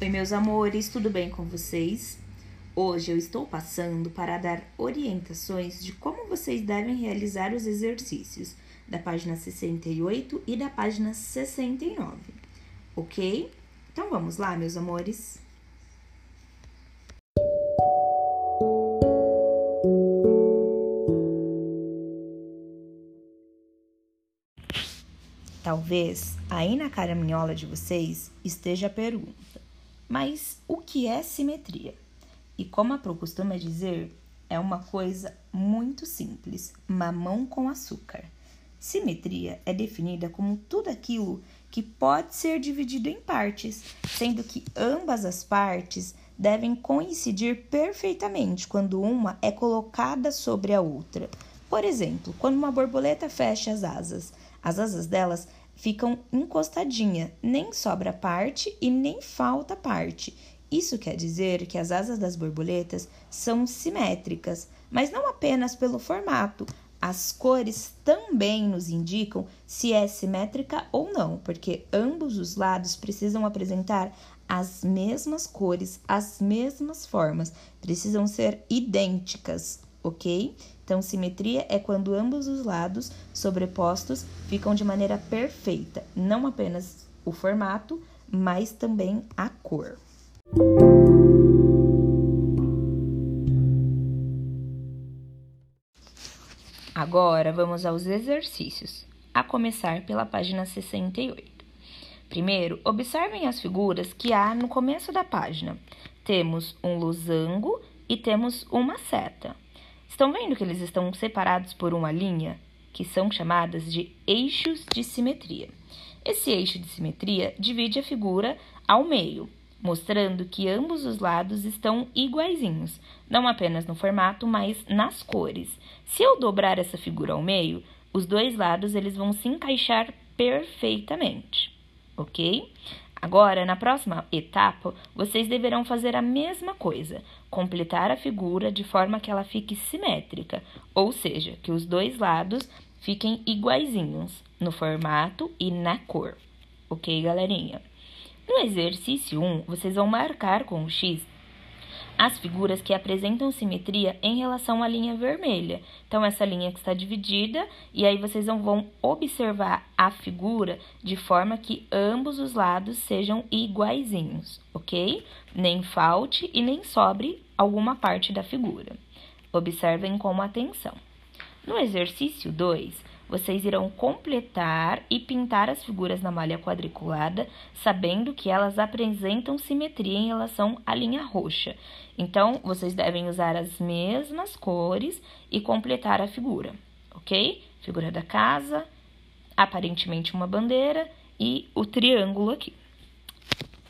Oi, meus amores, tudo bem com vocês? Hoje eu estou passando para dar orientações de como vocês devem realizar os exercícios da página 68 e da página 69, ok? Então vamos lá, meus amores? Talvez aí na caraminhola de vocês esteja a pergunta: mas o que é simetria? E como a Pro costuma dizer, é uma coisa muito simples: mamão com açúcar. Simetria é definida como tudo aquilo que pode ser dividido em partes, sendo que ambas as partes devem coincidir perfeitamente quando uma é colocada sobre a outra. Por exemplo, quando uma borboleta fecha as asas, as asas delas ficam encostadinha, nem sobra parte e nem falta parte. Isso quer dizer que as asas das borboletas são simétricas, mas não apenas pelo formato. As cores também nos indicam se é simétrica ou não, porque ambos os lados precisam apresentar as mesmas cores, as mesmas formas, precisam ser idênticas, ok? Então, simetria é quando ambos os lados sobrepostos ficam de maneira perfeita, não apenas o formato, mas também a cor. Agora vamos aos exercícios, a começar pela página 68. Primeiro, observem as figuras que há no começo da página. Temos um losango e temos uma seta. Estão vendo que eles estão separados por uma linha, que são chamadas de eixos de simetria. Esse eixo de simetria divide a figura ao meio, mostrando que ambos os lados estão iguaizinhos, não apenas no formato, mas nas cores. Se eu dobrar essa figura ao meio, os dois lados eles vão se encaixar perfeitamente, ok? Agora, na próxima etapa, vocês deverão fazer a mesma coisa, completar a figura de forma que ela fique simétrica, ou seja, que os dois lados fiquem iguaizinhos no formato e na cor. Ok, galerinha? No exercício 1, vocês vão marcar com o X as figuras que apresentam simetria em relação à linha vermelha. Então, essa linha que está dividida, e aí vocês vão observar a figura de forma que ambos os lados sejam iguaizinhos, ok? Nem falte e nem sobre alguma parte da figura. Observem com atenção. No exercício 2, vocês irão completar e pintar as figuras na malha quadriculada, sabendo que elas apresentam simetria em relação à linha roxa. Então, vocês devem usar as mesmas cores e completar a figura, ok? Figura da casa, aparentemente uma bandeira e o triângulo aqui.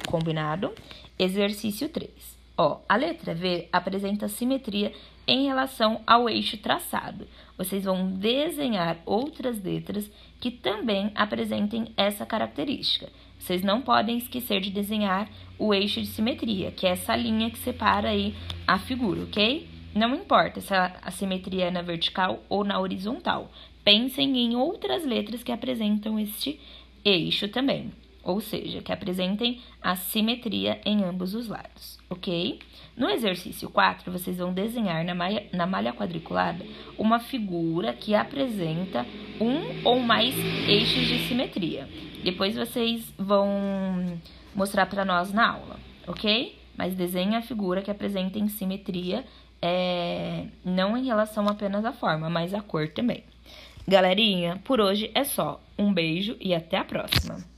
Combinado? Exercício 3. Ó, a letra V apresenta simetria em relação ao eixo traçado. Vocês vão desenhar outras letras que também apresentem essa característica. Vocês não podem esquecer de desenhar o eixo de simetria, que é essa linha que separa aí a figura, ok? Não importa se a simetria é na vertical ou na horizontal. Pensem em outras letras que apresentam este eixo também, ou seja, que apresentem a simetria em ambos os lados, ok? No exercício 4, vocês vão desenhar na malha, na malha quadriculada uma figura que apresenta um ou mais eixos de simetria. Depois vocês vão mostrar para nós na aula, ok? Mas desenhe a figura que apresenta em simetria, é, não em relação apenas à forma, mas à cor também. Galerinha, por hoje é só. Um beijo e até a próxima!